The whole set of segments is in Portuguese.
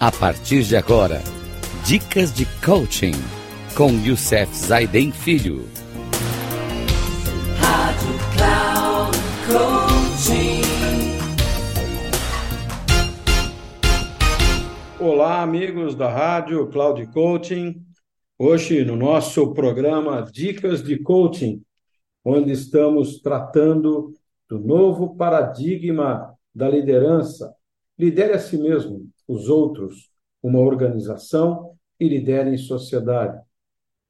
A partir de agora, dicas de coaching com Youssef Zaiden Filho. Rádio Cloud Coaching. Olá, amigos da Rádio Cloud Coaching. Hoje, no nosso programa Dicas de Coaching, onde estamos tratando do novo paradigma da liderança. Lidere a si mesmo, os outros, uma organização e lidere em sociedade.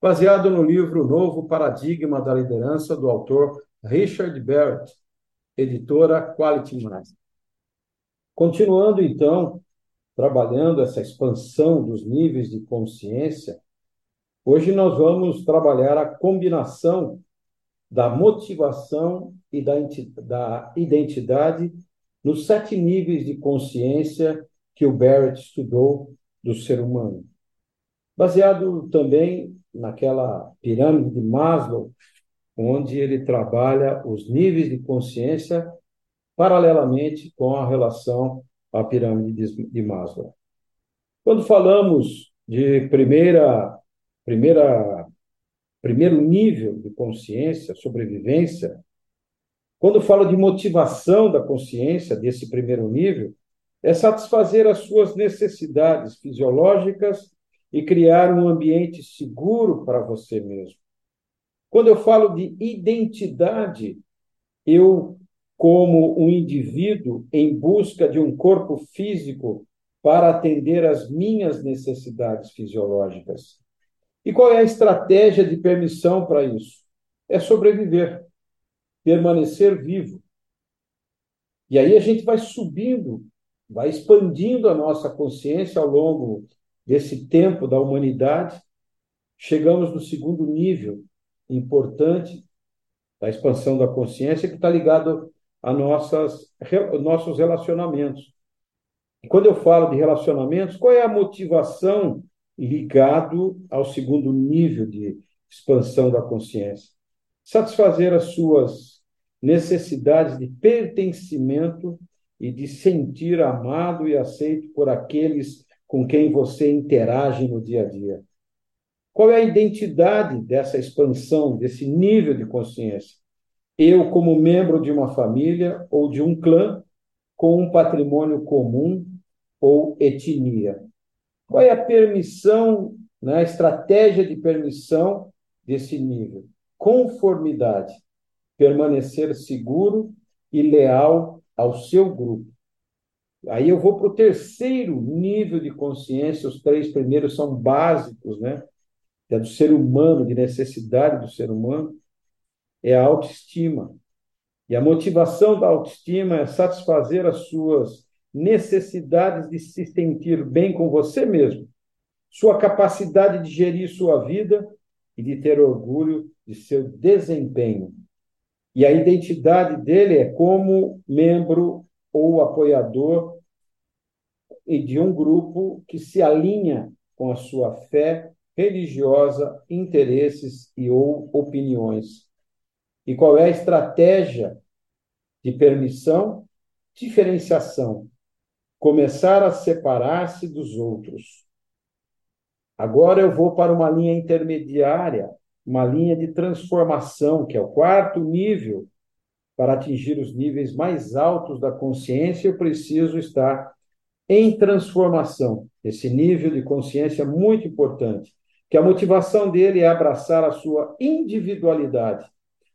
Baseado no livro Novo Paradigma da Liderança, do autor Richard Barrett, editora Quality Mind. Continuando, então, trabalhando essa expansão dos níveis de consciência, hoje nós vamos trabalhar a combinação da motivação e da, da identidade nos sete níveis de consciência que o Barrett estudou do ser humano. Baseado também naquela pirâmide de Maslow, onde ele trabalha os níveis de consciência paralelamente com a relação à pirâmide de Maslow. Quando falamos de primeira, primeira, primeiro nível de consciência, sobrevivência, quando falo de motivação da consciência desse primeiro nível, é satisfazer as suas necessidades fisiológicas e criar um ambiente seguro para você mesmo. Quando eu falo de identidade, eu, como um indivíduo em busca de um corpo físico para atender às minhas necessidades fisiológicas. E qual é a estratégia de permissão para isso? É sobreviver permanecer vivo. E aí a gente vai subindo, vai expandindo a nossa consciência ao longo desse tempo da humanidade. Chegamos no segundo nível importante da expansão da consciência, que está ligado a nossas, nossos relacionamentos. E quando eu falo de relacionamentos, qual é a motivação ligado ao segundo nível de expansão da consciência? Satisfazer as suas necessidades de pertencimento e de sentir amado e aceito por aqueles com quem você interage no dia a dia. Qual é a identidade dessa expansão, desse nível de consciência? Eu, como membro de uma família ou de um clã, com um patrimônio comum ou etnia. Qual é a permissão, né, a estratégia de permissão desse nível? Conformidade permanecer seguro e leal ao seu grupo. Aí eu vou para o terceiro nível de consciência, os três primeiros são básicos, né? É do ser humano, de necessidade do ser humano, é a autoestima. E a motivação da autoestima é satisfazer as suas necessidades de se sentir bem com você mesmo, sua capacidade de gerir sua vida e de ter orgulho de seu desempenho. E a identidade dele é como membro ou apoiador de um grupo que se alinha com a sua fé religiosa, interesses e ou opiniões. E qual é a estratégia de permissão? Diferenciação. Começar a separar-se dos outros. Agora eu vou para uma linha intermediária uma linha de transformação, que é o quarto nível. Para atingir os níveis mais altos da consciência, eu preciso estar em transformação. Esse nível de consciência é muito importante, que a motivação dele é abraçar a sua individualidade,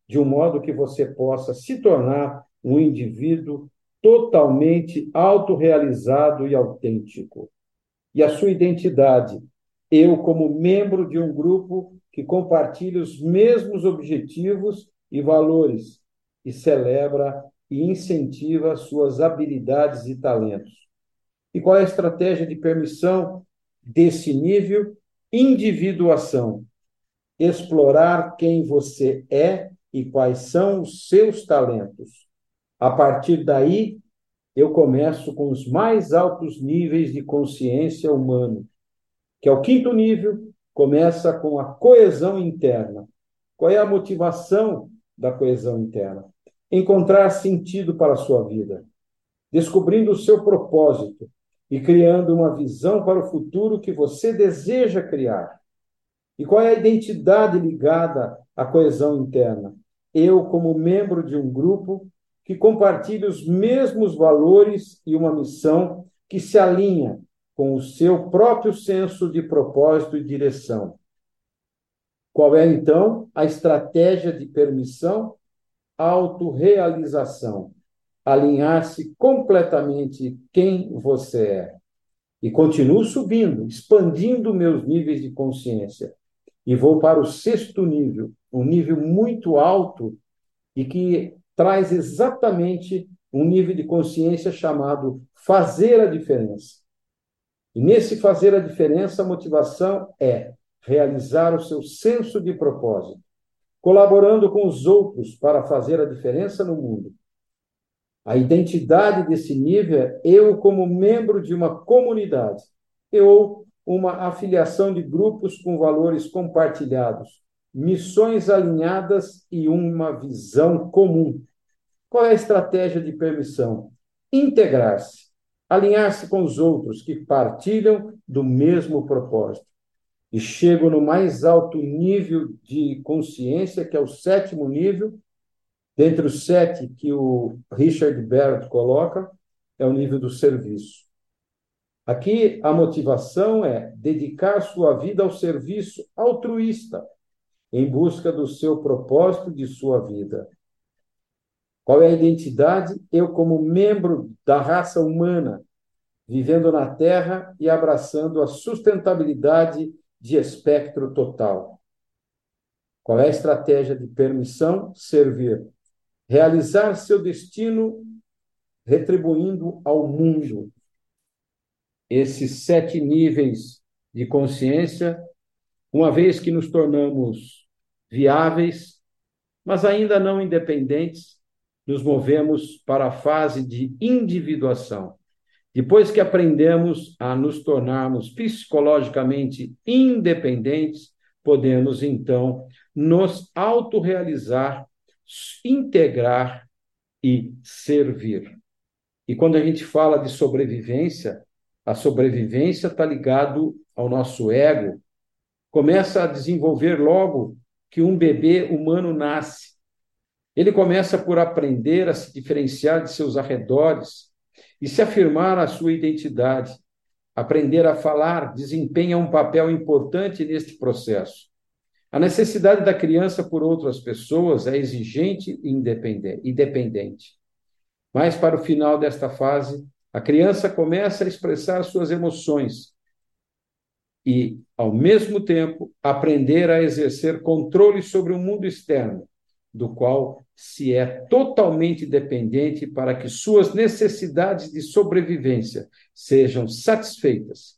de um modo que você possa se tornar um indivíduo totalmente autorrealizado e autêntico. E a sua identidade, eu como membro de um grupo que compartilha os mesmos objetivos e valores e celebra e incentiva suas habilidades e talentos. E qual é a estratégia de permissão desse nível? Individuação. Explorar quem você é e quais são os seus talentos. A partir daí, eu começo com os mais altos níveis de consciência humana, que é o quinto nível, começa com a coesão interna. Qual é a motivação da coesão interna? Encontrar sentido para a sua vida, descobrindo o seu propósito, e criando uma visão para o futuro que você deseja criar. E qual é a identidade ligada à coesão interna? Eu, como membro de um grupo que compartilha os mesmos valores e uma missão que se alinha com o seu próprio senso de propósito e direção. Qual é, então, a estratégia de permissão? Autorrealização. Alinhar-se completamente quem você é. E continuo subindo, expandindo meus níveis de consciência. E vou para o sexto nível, um nível muito alto e que traz exatamente um nível de consciência chamado fazer a diferença. E nesse fazer a diferença, a motivação é realizar o seu senso de propósito, colaborando com os outros para fazer a diferença no mundo. A identidade desse nível é eu como membro de uma comunidade, eu uma afiliação de grupos com valores compartilhados, missões alinhadas e uma visão comum. Qual é a estratégia de permissão? Integrar-se, alinhar-se com os outros que partilham do mesmo propósito e chego no mais alto nível de consciência, que é o sétimo nível, dentre os sete que o Richard Barrett coloca, é o nível do serviço. Aqui a motivação é dedicar sua vida ao serviço altruísta, em busca do seu propósito de sua vida. Qual é a identidade? Eu, como membro da raça humana, vivendo na Terra e abraçando a sustentabilidade de espectro total. Qual é a estratégia de permissão? Servir. Realizar seu destino retribuindo ao mundo. Esses sete níveis de consciência, uma vez que nos tornamos viáveis, mas ainda não independentes, nos movemos para a fase de individuação. Depois que aprendemos a nos tornarmos psicologicamente independentes, podemos então nos autorrealizar, integrar e servir. E quando a gente fala de sobrevivência, a sobrevivência está ligado ao nosso ego. Começa a desenvolver logo que um bebê humano nasce. Ele começa por aprender a se diferenciar de seus arredores, e se afirmar a sua identidade. Aprender a falar desempenha um papel importante neste processo. A necessidade da criança por outras pessoas é exigente e independente. Mas, para o final desta fase, a criança começa a expressar suas emoções e, ao mesmo tempo, aprender a exercer controle sobre o mundo externo, do qual se é totalmente dependente para que suas necessidades de sobrevivência sejam satisfeitas.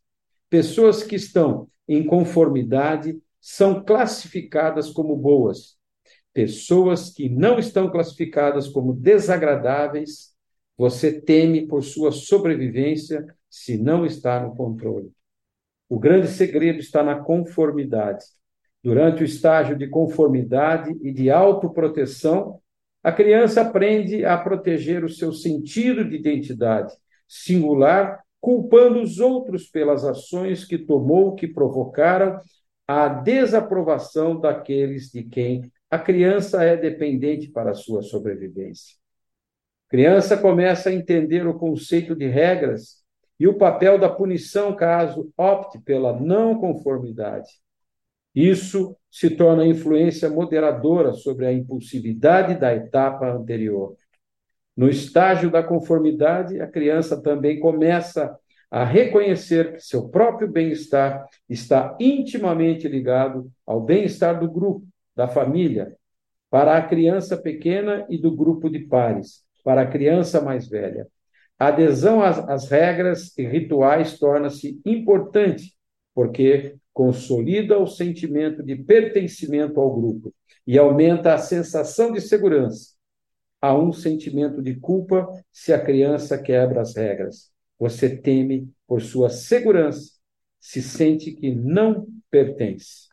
Pessoas que estão em conformidade são classificadas como boas. Pessoas que não estão classificadas como desagradáveis, você teme por sua sobrevivência se não está no controle. O grande segredo está na conformidade. Durante o estágio de conformidade e de autoproteção, a criança aprende a proteger o seu sentido de identidade singular, culpando os outros pelas ações que tomou que provocaram a desaprovação daqueles de quem a criança é dependente para a sua sobrevivência. A criança começa a entender o conceito de regras e o papel da punição caso opte pela não conformidade. Isso se torna influência moderadora sobre a impulsividade da etapa anterior. No estágio da conformidade, a criança também começa a reconhecer que seu próprio bem-estar está intimamente ligado ao bem-estar do grupo, da família, para a criança pequena e do grupo de pares, para a criança mais velha. A adesão às, às regras e rituais torna-se importante, porque consolida o sentimento de pertencimento ao grupo e aumenta a sensação de segurança. Há um sentimento de culpa se a criança quebra as regras. Você teme por sua segurança, se sente que não pertence.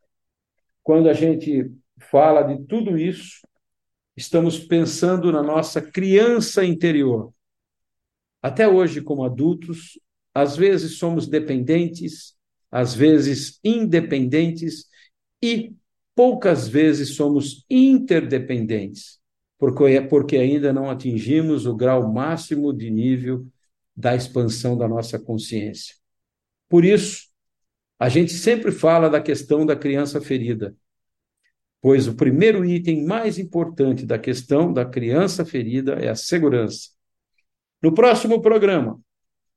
Quando a gente fala de tudo isso, estamos pensando na nossa criança interior. Até hoje, como adultos, às vezes somos dependentes, às vezes independentes e poucas vezes somos interdependentes, porque, ainda não atingimos o grau máximo de nível da expansão da nossa consciência. Por isso, a gente sempre fala da questão da criança ferida, pois o primeiro item mais importante da questão da criança ferida é a segurança. No próximo programa,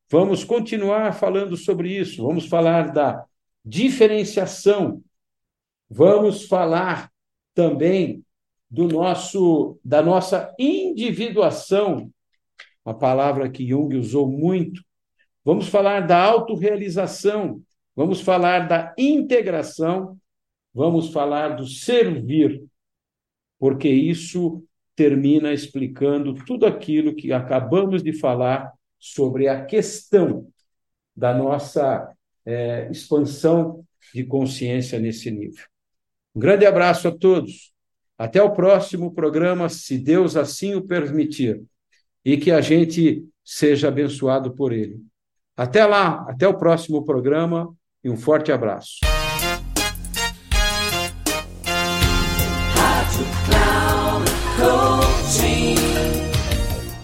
vamos continuar falando sobre isso, vamos falar da diferenciação, vamos falar também do nosso da nossa individuação, uma palavra que Jung usou muito. Vamos falar da autorrealização, vamos falar da integração, vamos falar do servir, porque isso termina explicando tudo aquilo que acabamos de falar sobre a questão da nossa é, expansão de consciência nesse nível. Um grande abraço a todos. Até o próximo programa, se Deus assim o permitir, e que a gente seja abençoado por ele. Até lá, até o próximo programa e um forte abraço.